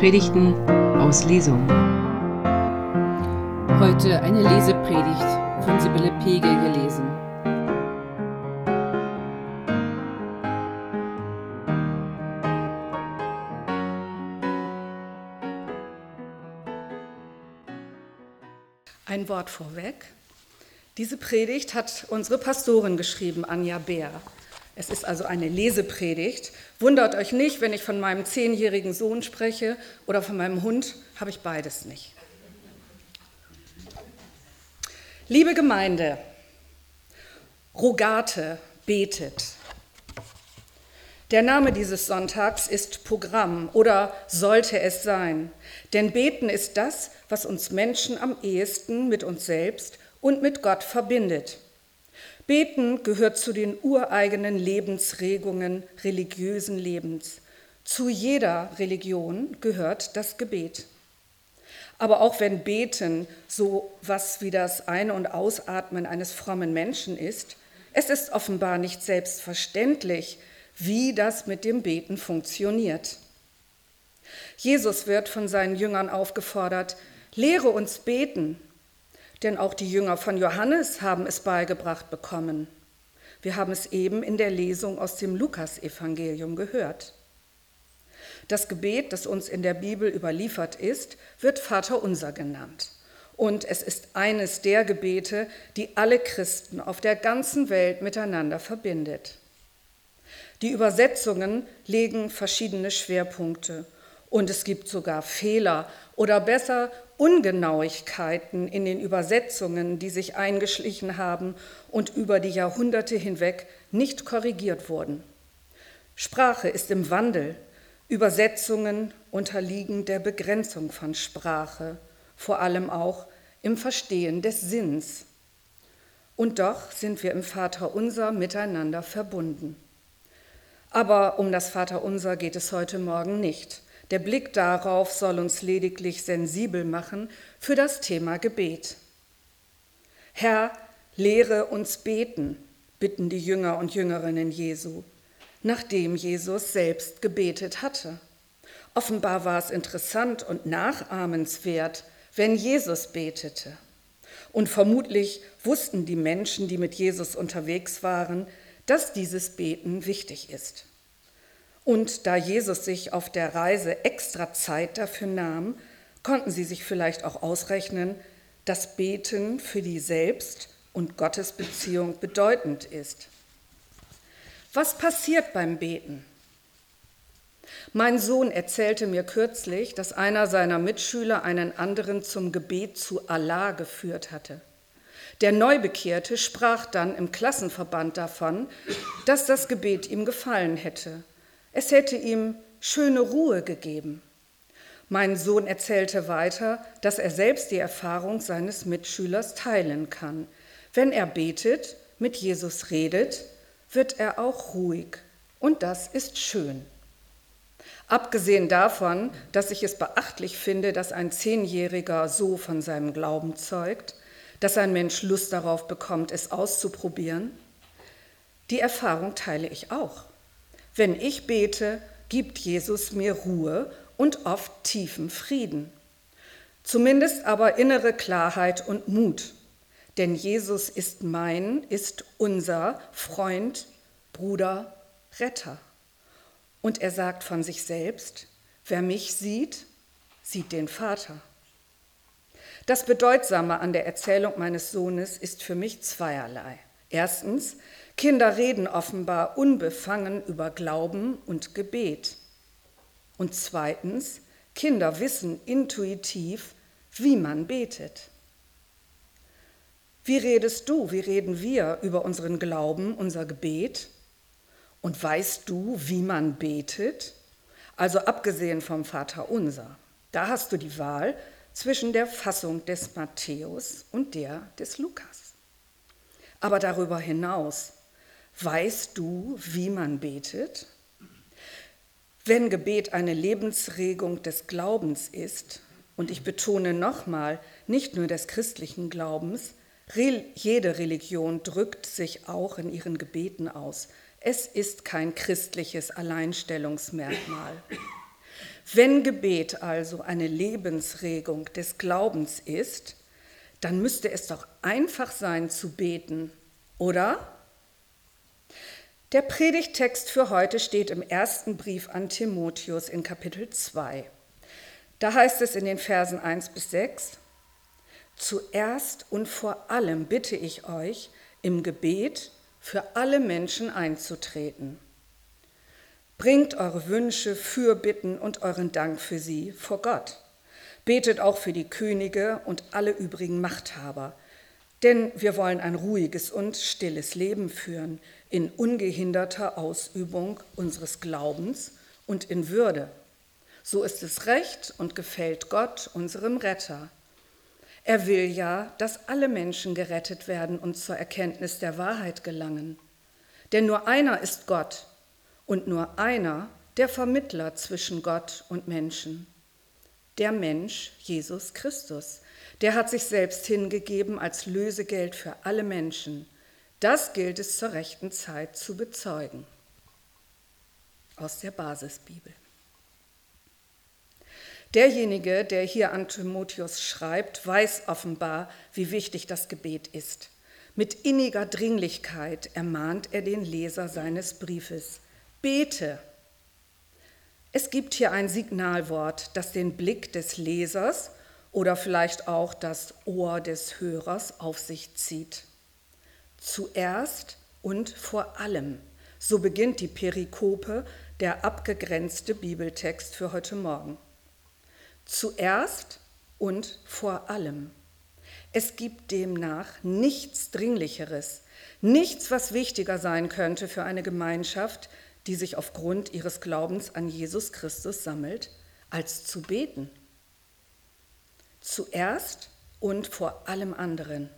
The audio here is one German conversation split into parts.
Predigten aus Lesung. Heute eine Lesepredigt von Sibylle Pegel gelesen. Ein Wort vorweg. Diese Predigt hat unsere Pastorin geschrieben, Anja Bär. Es ist also eine Lesepredigt. Wundert euch nicht, wenn ich von meinem zehnjährigen Sohn spreche oder von meinem Hund, habe ich beides nicht. Liebe Gemeinde, Rogate betet. Der Name dieses Sonntags ist Programm oder sollte es sein. Denn beten ist das, was uns Menschen am ehesten mit uns selbst und mit Gott verbindet. Beten gehört zu den ureigenen Lebensregungen religiösen Lebens. Zu jeder Religion gehört das Gebet. Aber auch wenn Beten so was wie das Ein- und Ausatmen eines frommen Menschen ist, es ist offenbar nicht selbstverständlich, wie das mit dem Beten funktioniert. Jesus wird von seinen Jüngern aufgefordert, lehre uns beten, denn auch die Jünger von Johannes haben es beigebracht bekommen. Wir haben es eben in der Lesung aus dem Lukasevangelium gehört. Das Gebet, das uns in der Bibel überliefert ist, wird Vater unser genannt. Und es ist eines der Gebete, die alle Christen auf der ganzen Welt miteinander verbindet. Die Übersetzungen legen verschiedene Schwerpunkte und es gibt sogar Fehler oder besser Ungenauigkeiten in den Übersetzungen, die sich eingeschlichen haben und über die Jahrhunderte hinweg nicht korrigiert wurden. Sprache ist im Wandel. Übersetzungen unterliegen der Begrenzung von Sprache, vor allem auch im Verstehen des Sinns. Und doch sind wir im Vaterunser miteinander verbunden. Aber um das Vaterunser geht es heute Morgen nicht. Der Blick darauf soll uns lediglich sensibel machen für das Thema Gebet. Herr, lehre uns beten, bitten die Jünger und Jüngerinnen Jesu, nachdem Jesus selbst gebetet hatte. Offenbar war es interessant und nachahmenswert, wenn Jesus betete. Und vermutlich wussten die Menschen, die mit Jesus unterwegs waren, dass dieses Beten wichtig ist. Und da Jesus sich auf der Reise extra Zeit dafür nahm, konnten sie sich vielleicht auch ausrechnen, dass Beten für die Selbst- und Gottesbeziehung bedeutend ist. Was passiert beim Beten? Mein Sohn erzählte mir kürzlich, dass einer seiner Mitschüler einen anderen zum Gebet zu Allah geführt hatte. Der Neubekehrte sprach dann im Klassenverband davon, dass das Gebet ihm gefallen hätte es hätte ihm schöne Ruhe gegeben. Mein Sohn erzählte weiter, dass er selbst die Erfahrung seines Mitschülers teilen kann. Wenn er betet, mit Jesus redet, wird er auch ruhig. Und das ist schön. Abgesehen davon, dass ich es beachtlich finde, dass ein Zehnjähriger so von seinem Glauben zeugt, dass ein Mensch Lust darauf bekommt, es auszuprobieren, die Erfahrung teile ich auch. Wenn ich bete, gibt Jesus mir Ruhe und oft tiefen Frieden. Zumindest aber innere Klarheit und Mut. Denn Jesus ist mein, ist unser Freund, Bruder, Retter. Und er sagt von sich selbst, wer mich sieht, sieht den Vater. Das Bedeutsame an der Erzählung meines Sohnes ist für mich zweierlei. Erstens, Kinder reden offenbar unbefangen über Glauben und Gebet. Und zweitens, Kinder wissen intuitiv, wie man betet. Wie redest du, wie reden wir über unseren Glauben, unser Gebet? Und weißt du, wie man betet? Also abgesehen vom Vater unser. Da hast du die Wahl zwischen der Fassung des Matthäus und der des Lukas. Aber darüber hinaus, weißt du, wie man betet? Wenn Gebet eine Lebensregung des Glaubens ist, und ich betone nochmal, nicht nur des christlichen Glaubens, jede Religion drückt sich auch in ihren Gebeten aus. Es ist kein christliches Alleinstellungsmerkmal. Wenn Gebet also eine Lebensregung des Glaubens ist, dann müsste es doch einfach sein zu beten, oder? Der Predigttext für heute steht im ersten Brief an Timotheus in Kapitel 2. Da heißt es in den Versen 1 bis 6, Zuerst und vor allem bitte ich euch, im Gebet für alle Menschen einzutreten. Bringt eure Wünsche, Fürbitten und euren Dank für sie vor Gott. Betet auch für die Könige und alle übrigen Machthaber, denn wir wollen ein ruhiges und stilles Leben führen in ungehinderter Ausübung unseres Glaubens und in Würde. So ist es recht und gefällt Gott, unserem Retter. Er will ja, dass alle Menschen gerettet werden und zur Erkenntnis der Wahrheit gelangen. Denn nur einer ist Gott und nur einer der Vermittler zwischen Gott und Menschen. Der Mensch, Jesus Christus, der hat sich selbst hingegeben als Lösegeld für alle Menschen. Das gilt es zur rechten Zeit zu bezeugen. Aus der Basisbibel. Derjenige, der hier an Timotheus schreibt, weiß offenbar, wie wichtig das Gebet ist. Mit inniger Dringlichkeit ermahnt er den Leser seines Briefes. Bete. Es gibt hier ein Signalwort, das den Blick des Lesers oder vielleicht auch das Ohr des Hörers auf sich zieht. Zuerst und vor allem. So beginnt die Perikope, der abgegrenzte Bibeltext für heute Morgen zuerst und vor allem. Es gibt demnach nichts Dringlicheres, nichts, was wichtiger sein könnte für eine Gemeinschaft, die sich aufgrund ihres Glaubens an Jesus Christus sammelt, als zu beten. Zuerst und vor allem anderen.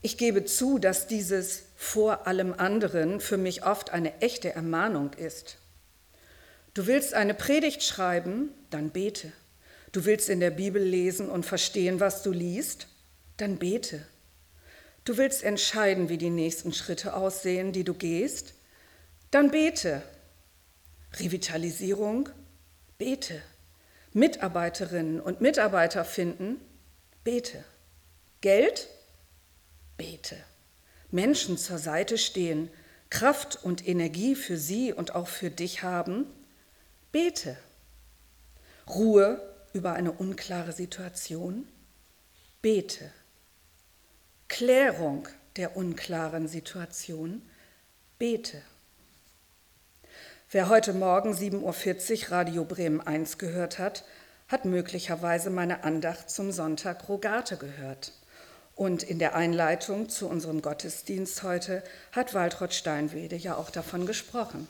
Ich gebe zu, dass dieses vor allem anderen für mich oft eine echte Ermahnung ist. Du willst eine Predigt schreiben, dann bete. Du willst in der Bibel lesen und verstehen, was du liest? Dann bete. Du willst entscheiden, wie die nächsten Schritte aussehen, die du gehst? Dann bete. Revitalisierung? Bete. Mitarbeiterinnen und Mitarbeiter finden? Bete. Geld? Bete. Menschen zur Seite stehen, Kraft und Energie für sie und auch für dich haben? Bete. Ruhe über eine unklare Situation? Bete. Klärung der unklaren Situation? Bete. Wer heute Morgen 7.40 Uhr Radio Bremen 1 gehört hat, hat möglicherweise meine Andacht zum Sonntag Rogate gehört. Und in der Einleitung zu unserem Gottesdienst heute hat Waltraud Steinwede ja auch davon gesprochen.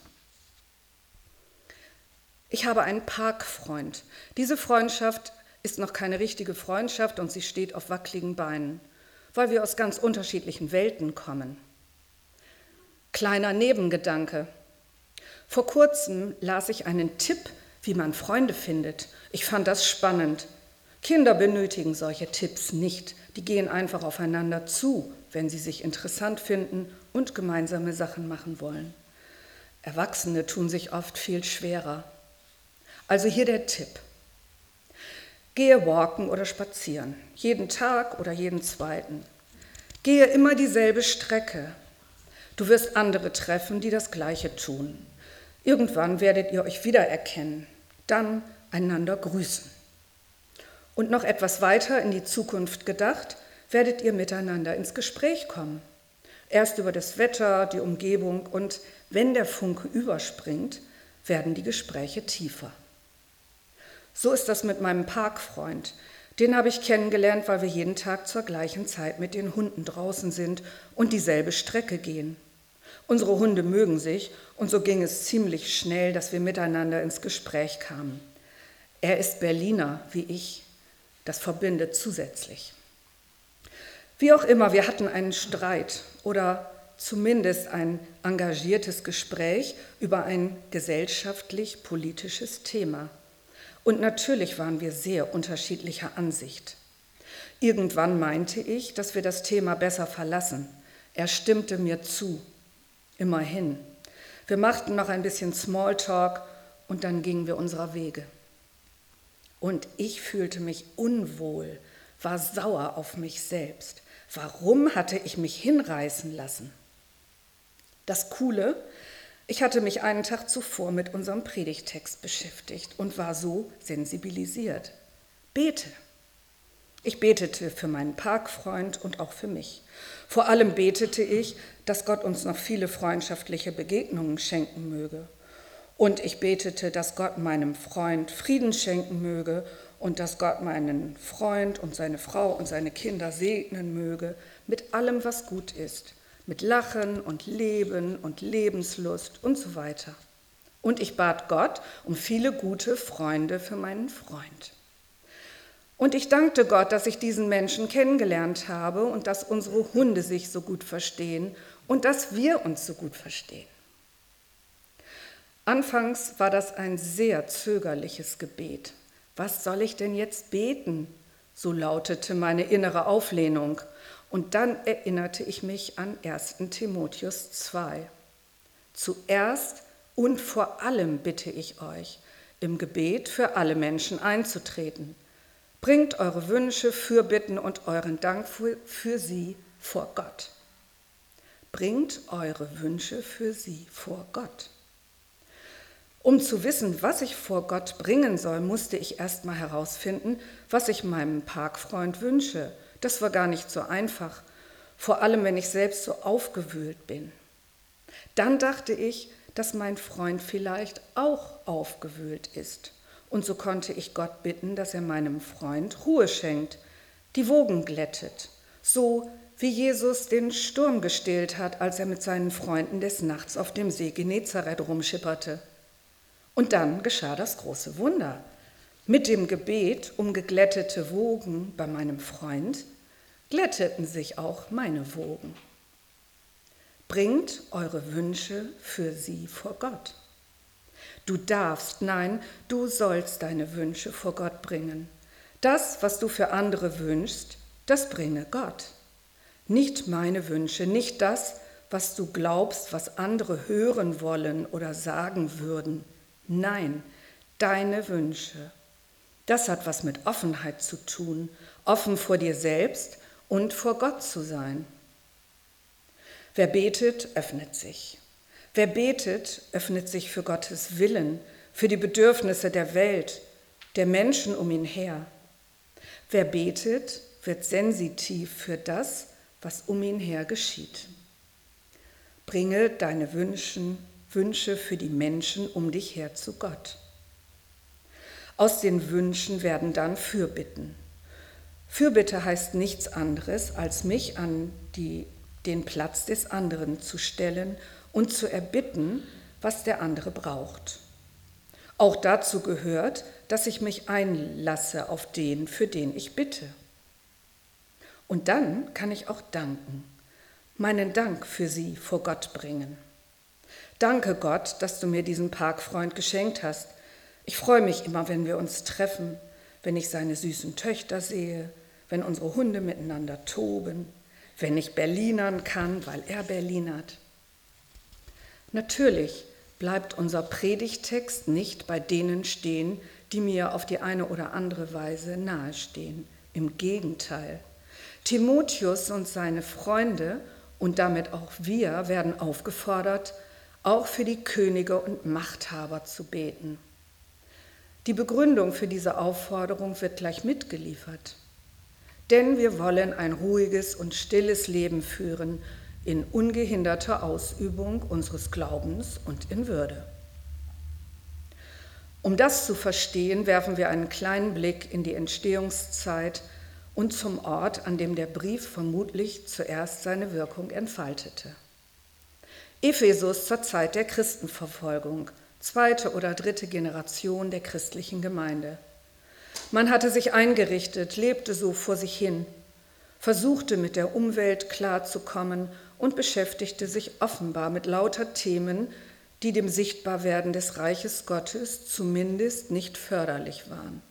Ich habe einen Parkfreund. Diese Freundschaft ist noch keine richtige Freundschaft und sie steht auf wackeligen Beinen, weil wir aus ganz unterschiedlichen Welten kommen. Kleiner Nebengedanke. Vor kurzem las ich einen Tipp, wie man Freunde findet. Ich fand das spannend. Kinder benötigen solche Tipps nicht. Die gehen einfach aufeinander zu, wenn sie sich interessant finden und gemeinsame Sachen machen wollen. Erwachsene tun sich oft viel schwerer. Also hier der Tipp. Gehe walken oder spazieren, jeden Tag oder jeden zweiten. Gehe immer dieselbe Strecke. Du wirst andere treffen, die das Gleiche tun. Irgendwann werdet ihr euch wiedererkennen, dann einander grüßen. Und noch etwas weiter in die Zukunft gedacht, werdet ihr miteinander ins Gespräch kommen. Erst über das Wetter, die Umgebung und wenn der Funke überspringt, werden die Gespräche tiefer. So ist das mit meinem Parkfreund. Den habe ich kennengelernt, weil wir jeden Tag zur gleichen Zeit mit den Hunden draußen sind und dieselbe Strecke gehen. Unsere Hunde mögen sich und so ging es ziemlich schnell, dass wir miteinander ins Gespräch kamen. Er ist Berliner wie ich. Das verbindet zusätzlich. Wie auch immer, wir hatten einen Streit oder zumindest ein engagiertes Gespräch über ein gesellschaftlich-politisches Thema. Und natürlich waren wir sehr unterschiedlicher Ansicht. Irgendwann meinte ich, dass wir das Thema besser verlassen. Er stimmte mir zu. Immerhin. Wir machten noch ein bisschen Smalltalk und dann gingen wir unserer Wege. Und ich fühlte mich unwohl, war sauer auf mich selbst. Warum hatte ich mich hinreißen lassen? Das Coole, ich hatte mich einen Tag zuvor mit unserem Predigtext beschäftigt und war so sensibilisiert. Bete. Ich betete für meinen Parkfreund und auch für mich. Vor allem betete ich, dass Gott uns noch viele freundschaftliche Begegnungen schenken möge. Und ich betete, dass Gott meinem Freund Frieden schenken möge und dass Gott meinen Freund und seine Frau und seine Kinder segnen möge mit allem, was gut ist, mit Lachen und Leben und Lebenslust und so weiter. Und ich bat Gott um viele gute Freunde für meinen Freund. Und ich dankte Gott, dass ich diesen Menschen kennengelernt habe und dass unsere Hunde sich so gut verstehen und dass wir uns so gut verstehen. Anfangs war das ein sehr zögerliches Gebet. Was soll ich denn jetzt beten? So lautete meine innere Auflehnung. Und dann erinnerte ich mich an 1 Timotheus 2. Zuerst und vor allem bitte ich euch, im Gebet für alle Menschen einzutreten Bringt eure Wünsche, Fürbitten und euren Dank für, für sie vor Gott. Bringt eure Wünsche für sie vor Gott. Um zu wissen, was ich vor Gott bringen soll, musste ich erst mal herausfinden, was ich meinem Parkfreund wünsche. Das war gar nicht so einfach, vor allem wenn ich selbst so aufgewühlt bin. Dann dachte ich, dass mein Freund vielleicht auch aufgewühlt ist. Und so konnte ich Gott bitten, dass er meinem Freund Ruhe schenkt, die Wogen glättet, so wie Jesus den Sturm gestillt hat, als er mit seinen Freunden des Nachts auf dem See Genezareth rumschipperte. Und dann geschah das große Wunder. Mit dem Gebet um geglättete Wogen bei meinem Freund glätteten sich auch meine Wogen. Bringt eure Wünsche für sie vor Gott. Du darfst, nein, du sollst deine Wünsche vor Gott bringen. Das, was du für andere wünschst, das bringe Gott. Nicht meine Wünsche, nicht das, was du glaubst, was andere hören wollen oder sagen würden. Nein, deine Wünsche. Das hat was mit Offenheit zu tun, offen vor dir selbst und vor Gott zu sein. Wer betet, öffnet sich. Wer betet, öffnet sich für Gottes Willen, für die Bedürfnisse der Welt, der Menschen um ihn her. Wer betet, wird sensitiv für das, was um ihn her geschieht. Bringe deine Wünschen, Wünsche für die Menschen um dich her zu Gott. Aus den Wünschen werden dann Fürbitten. Fürbitte heißt nichts anderes, als mich an die, den Platz des anderen zu stellen und zu erbitten, was der andere braucht. Auch dazu gehört, dass ich mich einlasse auf den, für den ich bitte. Und dann kann ich auch danken, meinen Dank für sie vor Gott bringen. Danke Gott, dass du mir diesen Parkfreund geschenkt hast. Ich freue mich immer, wenn wir uns treffen, wenn ich seine süßen Töchter sehe, wenn unsere Hunde miteinander toben, wenn ich Berlinern kann, weil er Berlinert. Natürlich bleibt unser Predigtext nicht bei denen stehen, die mir auf die eine oder andere Weise nahestehen. Im Gegenteil. Timotheus und seine Freunde und damit auch wir werden aufgefordert, auch für die Könige und Machthaber zu beten. Die Begründung für diese Aufforderung wird gleich mitgeliefert. Denn wir wollen ein ruhiges und stilles Leben führen, in ungehinderter Ausübung unseres Glaubens und in Würde. Um das zu verstehen, werfen wir einen kleinen Blick in die Entstehungszeit und zum Ort, an dem der Brief vermutlich zuerst seine Wirkung entfaltete. Ephesus zur Zeit der Christenverfolgung, zweite oder dritte Generation der christlichen Gemeinde. Man hatte sich eingerichtet, lebte so vor sich hin, versuchte mit der Umwelt klarzukommen und beschäftigte sich offenbar mit lauter Themen, die dem Sichtbarwerden des Reiches Gottes zumindest nicht förderlich waren.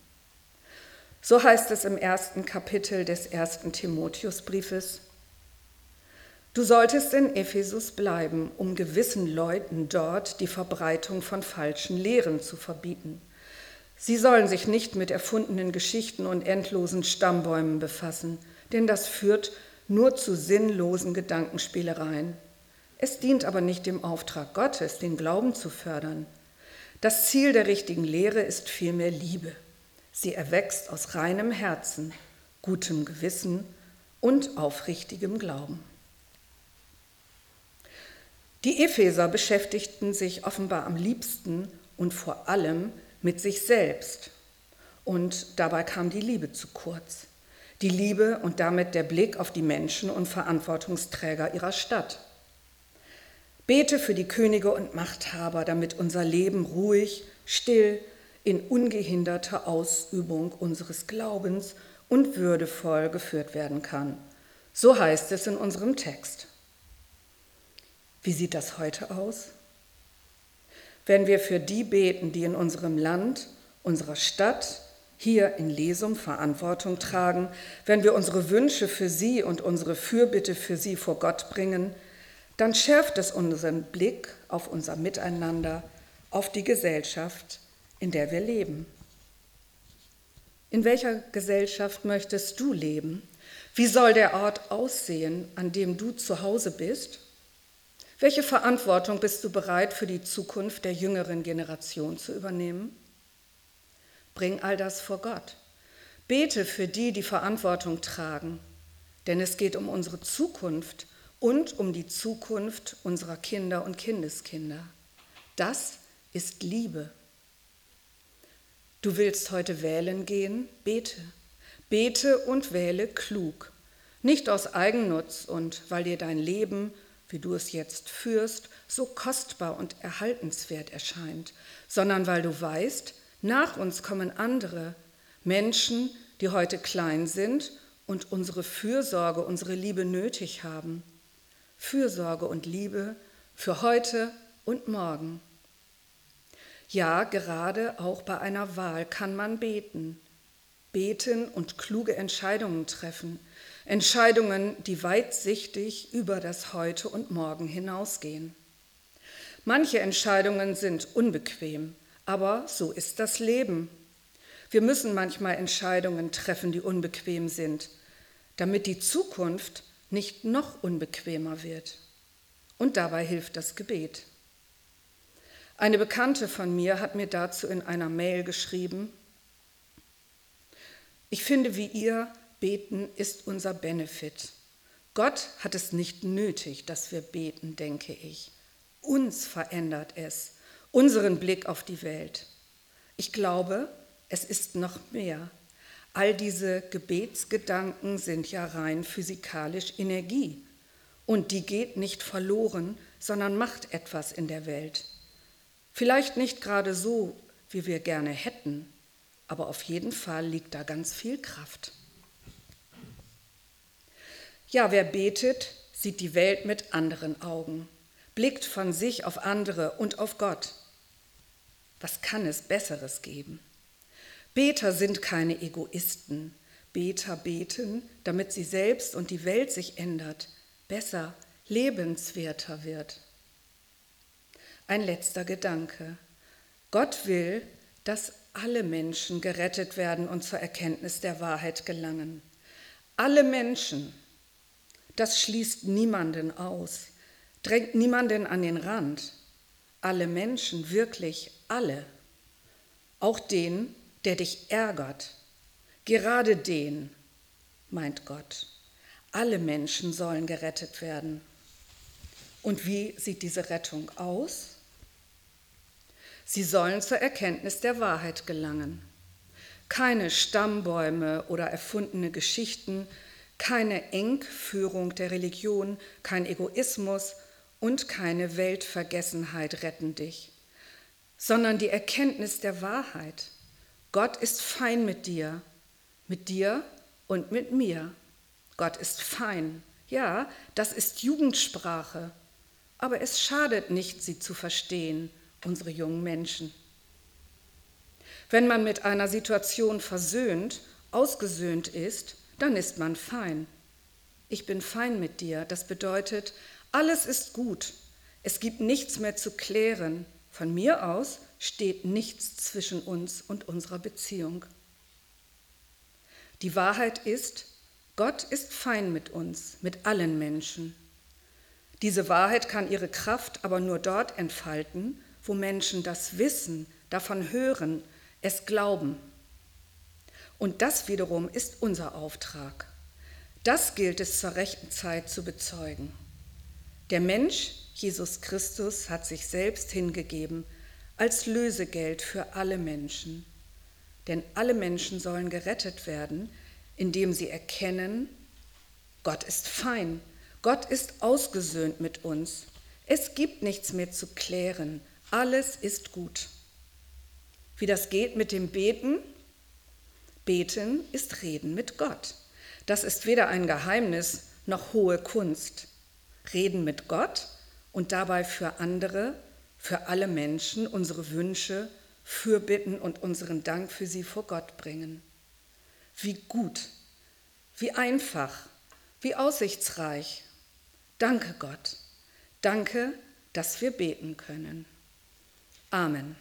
So heißt es im ersten Kapitel des ersten Timotheusbriefes, Du solltest in Ephesus bleiben, um gewissen Leuten dort die Verbreitung von falschen Lehren zu verbieten. Sie sollen sich nicht mit erfundenen Geschichten und endlosen Stammbäumen befassen, denn das führt nur zu sinnlosen Gedankenspielereien. Es dient aber nicht dem Auftrag Gottes, den Glauben zu fördern. Das Ziel der richtigen Lehre ist vielmehr Liebe. Sie erwächst aus reinem Herzen, gutem Gewissen und aufrichtigem Glauben. Die Epheser beschäftigten sich offenbar am liebsten und vor allem mit sich selbst. Und dabei kam die Liebe zu kurz. Die Liebe und damit der Blick auf die Menschen und Verantwortungsträger ihrer Stadt. Bete für die Könige und Machthaber, damit unser Leben ruhig, still, in ungehinderter Ausübung unseres Glaubens und würdevoll geführt werden kann. So heißt es in unserem Text. Wie sieht das heute aus? Wenn wir für die beten, die in unserem Land, unserer Stadt, hier in Lesum Verantwortung tragen, wenn wir unsere Wünsche für sie und unsere Fürbitte für sie vor Gott bringen, dann schärft es unseren Blick auf unser Miteinander, auf die Gesellschaft, in der wir leben. In welcher Gesellschaft möchtest du leben? Wie soll der Ort aussehen, an dem du zu Hause bist? Welche Verantwortung bist du bereit für die Zukunft der jüngeren Generation zu übernehmen? Bring all das vor Gott. Bete für die, die Verantwortung tragen, denn es geht um unsere Zukunft und um die Zukunft unserer Kinder und Kindeskinder. Das ist Liebe. Du willst heute wählen gehen? Bete. Bete und wähle klug. Nicht aus Eigennutz und weil dir dein Leben, wie du es jetzt führst, so kostbar und erhaltenswert erscheint, sondern weil du weißt, nach uns kommen andere, Menschen, die heute klein sind und unsere Fürsorge, unsere Liebe nötig haben. Fürsorge und Liebe für heute und morgen. Ja, gerade auch bei einer Wahl kann man beten. Beten und kluge Entscheidungen treffen. Entscheidungen, die weitsichtig über das Heute und Morgen hinausgehen. Manche Entscheidungen sind unbequem, aber so ist das Leben. Wir müssen manchmal Entscheidungen treffen, die unbequem sind, damit die Zukunft nicht noch unbequemer wird. Und dabei hilft das Gebet. Eine Bekannte von mir hat mir dazu in einer Mail geschrieben, ich finde wie ihr, beten ist unser Benefit. Gott hat es nicht nötig, dass wir beten, denke ich. Uns verändert es, unseren Blick auf die Welt. Ich glaube, es ist noch mehr. All diese Gebetsgedanken sind ja rein physikalisch Energie. Und die geht nicht verloren, sondern macht etwas in der Welt. Vielleicht nicht gerade so, wie wir gerne hätten, aber auf jeden Fall liegt da ganz viel Kraft. Ja, wer betet, sieht die Welt mit anderen Augen, blickt von sich auf andere und auf Gott. Was kann es Besseres geben? Beter sind keine Egoisten. Beter beten, damit sie selbst und die Welt sich ändert, besser, lebenswerter wird. Ein letzter Gedanke. Gott will, dass alle Menschen gerettet werden und zur Erkenntnis der Wahrheit gelangen. Alle Menschen. Das schließt niemanden aus, drängt niemanden an den Rand. Alle Menschen, wirklich alle. Auch den, der dich ärgert. Gerade den, meint Gott. Alle Menschen sollen gerettet werden. Und wie sieht diese Rettung aus? Sie sollen zur Erkenntnis der Wahrheit gelangen. Keine Stammbäume oder erfundene Geschichten, keine Engführung der Religion, kein Egoismus und keine Weltvergessenheit retten dich, sondern die Erkenntnis der Wahrheit. Gott ist fein mit dir, mit dir und mit mir. Gott ist fein. Ja, das ist Jugendsprache, aber es schadet nicht, sie zu verstehen unsere jungen Menschen. Wenn man mit einer Situation versöhnt, ausgesöhnt ist, dann ist man fein. Ich bin fein mit dir. Das bedeutet, alles ist gut. Es gibt nichts mehr zu klären. Von mir aus steht nichts zwischen uns und unserer Beziehung. Die Wahrheit ist, Gott ist fein mit uns, mit allen Menschen. Diese Wahrheit kann ihre Kraft aber nur dort entfalten, wo Menschen das wissen, davon hören, es glauben. Und das wiederum ist unser Auftrag. Das gilt es zur rechten Zeit zu bezeugen. Der Mensch, Jesus Christus, hat sich selbst hingegeben als Lösegeld für alle Menschen. Denn alle Menschen sollen gerettet werden, indem sie erkennen, Gott ist fein, Gott ist ausgesöhnt mit uns. Es gibt nichts mehr zu klären, alles ist gut. Wie das geht mit dem Beten? Beten ist Reden mit Gott. Das ist weder ein Geheimnis noch hohe Kunst. Reden mit Gott und dabei für andere, für alle Menschen unsere Wünsche, Fürbitten und unseren Dank für sie vor Gott bringen. Wie gut, wie einfach, wie aussichtsreich. Danke Gott. Danke, dass wir beten können. Amen.